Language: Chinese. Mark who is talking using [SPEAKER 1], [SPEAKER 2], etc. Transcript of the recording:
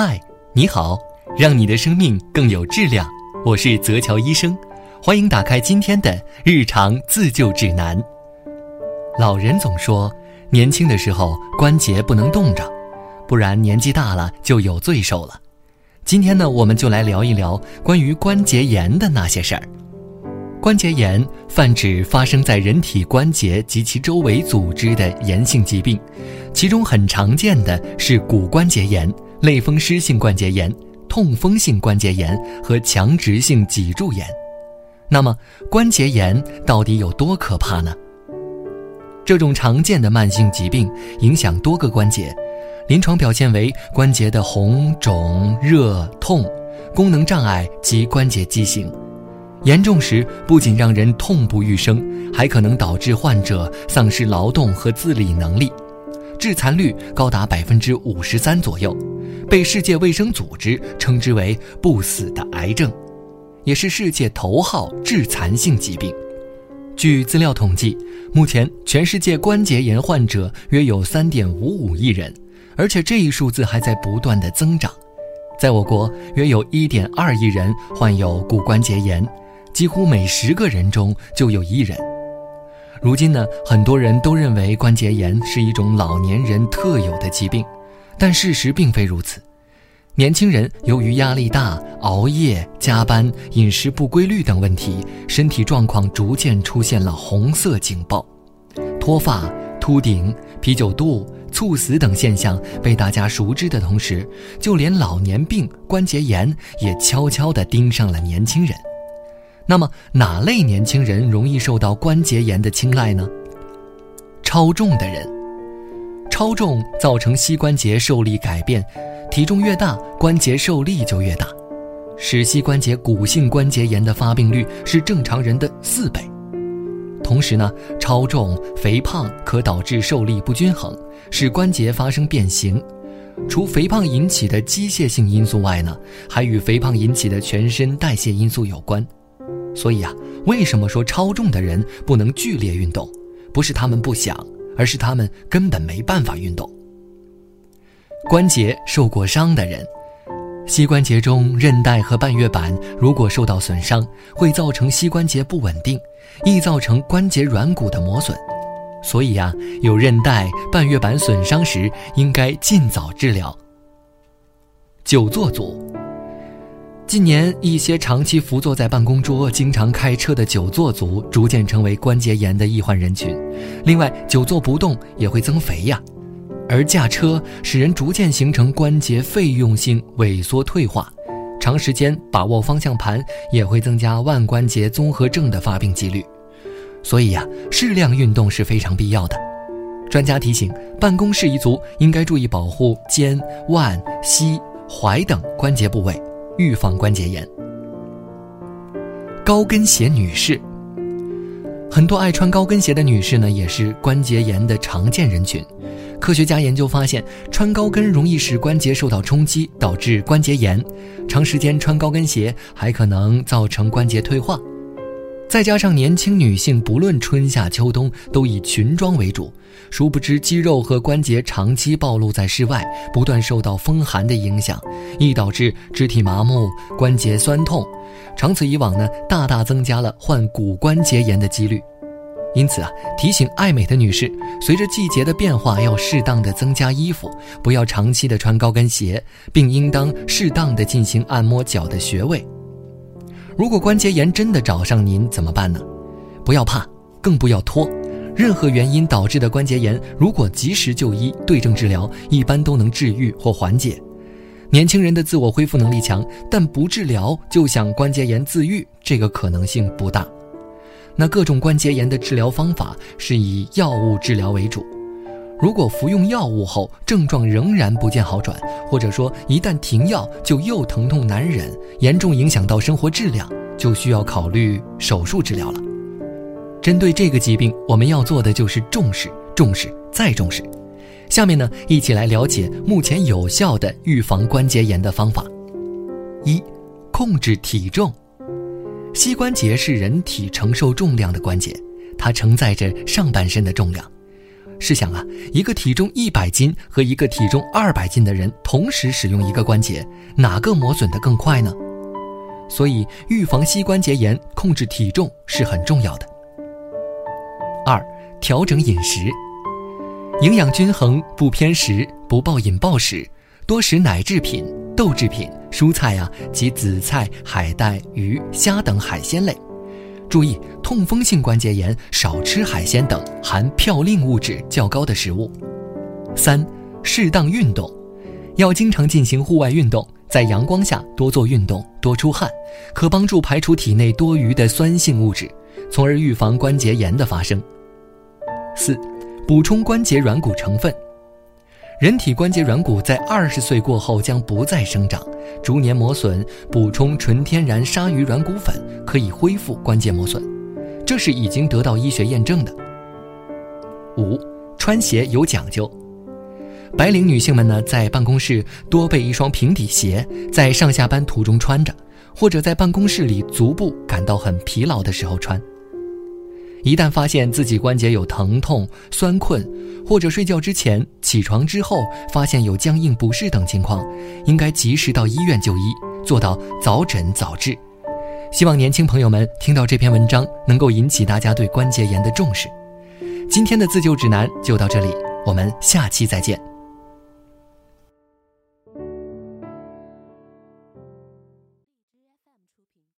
[SPEAKER 1] 嗨，你好，让你的生命更有质量。我是泽乔医生，欢迎打开今天的日常自救指南。老人总说，年轻的时候关节不能冻着，不然年纪大了就有罪受了。今天呢，我们就来聊一聊关于关节炎的那些事儿。关节炎泛指发生在人体关节及其周围组织的炎性疾病，其中很常见的是骨关节炎、类风湿性关节炎、痛风性关节炎和强直性脊柱炎。那么，关节炎到底有多可怕呢？这种常见的慢性疾病影响多个关节，临床表现为关节的红肿、热、痛、功能障碍及关节畸形。严重时，不仅让人痛不欲生，还可能导致患者丧失劳动和自理能力，致残率高达百分之五十三左右，被世界卫生组织称之为“不死的癌症”，也是世界头号致残性疾病。据资料统计，目前全世界关节炎患者约有三点五五亿人，而且这一数字还在不断的增长。在我国，约有一点二亿人患有骨关节炎。几乎每十个人中就有一人。如今呢，很多人都认为关节炎是一种老年人特有的疾病，但事实并非如此。年轻人由于压力大、熬夜、加班、饮食不规律等问题，身体状况逐渐出现了红色警报，脱发、秃顶、啤酒肚、猝死等现象被大家熟知的同时，就连老年病关节炎也悄悄地盯上了年轻人。那么哪类年轻人容易受到关节炎的青睐呢？超重的人，超重造成膝关节受力改变，体重越大，关节受力就越大，使膝关节骨性关节炎的发病率是正常人的四倍。同时呢，超重、肥胖可导致受力不均衡，使关节发生变形。除肥胖引起的机械性因素外呢，还与肥胖引起的全身代谢因素有关。所以啊，为什么说超重的人不能剧烈运动？不是他们不想，而是他们根本没办法运动。关节受过伤的人，膝关节中韧带和半月板如果受到损伤，会造成膝关节不稳定，易造成关节软骨的磨损。所以呀，有韧带、半月板损伤时，应该尽早治疗。久坐族。近年，一些长期伏坐在办公桌、经常开车的久坐族，逐渐成为关节炎的易患人群。另外，久坐不动也会增肥呀，而驾车使人逐渐形成关节费用性萎缩退化，长时间把握方向盘也会增加腕关节综合症的发病几率。所以呀，适量运动是非常必要的。专家提醒，办公室一族应该注意保护肩、腕、膝、踝等关节部位。预防关节炎。高跟鞋女士，很多爱穿高跟鞋的女士呢，也是关节炎的常见人群。科学家研究发现，穿高跟容易使关节受到冲击，导致关节炎。长时间穿高跟鞋还可能造成关节退化。再加上年轻女性不论春夏秋冬都以裙装为主，殊不知肌肉和关节长期暴露在室外，不断受到风寒的影响，易导致肢体麻木、关节酸痛，长此以往呢，大大增加了患骨关节炎的几率。因此啊，提醒爱美的女士，随着季节的变化，要适当的增加衣服，不要长期的穿高跟鞋，并应当适当的进行按摩脚的穴位。如果关节炎真的找上您怎么办呢？不要怕，更不要拖。任何原因导致的关节炎，如果及时就医、对症治疗，一般都能治愈或缓解。年轻人的自我恢复能力强，但不治疗就想关节炎自愈，这个可能性不大。那各种关节炎的治疗方法是以药物治疗为主。如果服用药物后症状仍然不见好转，或者说一旦停药就又疼痛难忍，严重影响到生活质量，就需要考虑手术治疗了。针对这个疾病，我们要做的就是重视、重视再重视。下面呢，一起来了解目前有效的预防关节炎的方法。一、控制体重。膝关节是人体承受重量的关节，它承载着上半身的重量。试想啊，一个体重一百斤和一个体重二百斤的人同时使用一个关节，哪个磨损的更快呢？所以，预防膝关节炎，控制体重是很重要的。二、调整饮食，营养均衡，不偏食，不暴饮暴食，多食奶制品、豆制品、蔬菜啊及紫菜、海带、鱼虾等海鲜类。注意，痛风性关节炎少吃海鲜等含嘌呤物质较高的食物。三、适当运动，要经常进行户外运动，在阳光下多做运动，多出汗，可帮助排除体内多余的酸性物质，从而预防关节炎的发生。四、补充关节软骨成分。人体关节软骨在二十岁过后将不再生长，逐年磨损。补充纯天然鲨鱼软骨粉可以恢复关节磨损，这是已经得到医学验证的。五、穿鞋有讲究。白领女性们呢，在办公室多备一双平底鞋，在上下班途中穿着，或者在办公室里足部感到很疲劳的时候穿。一旦发现自己关节有疼痛、酸困，或者睡觉之前、起床之后发现有僵硬不适等情况，应该及时到医院就医，做到早诊早治。希望年轻朋友们听到这篇文章，能够引起大家对关节炎的重视。今天的自救指南就到这里，我们下期再见。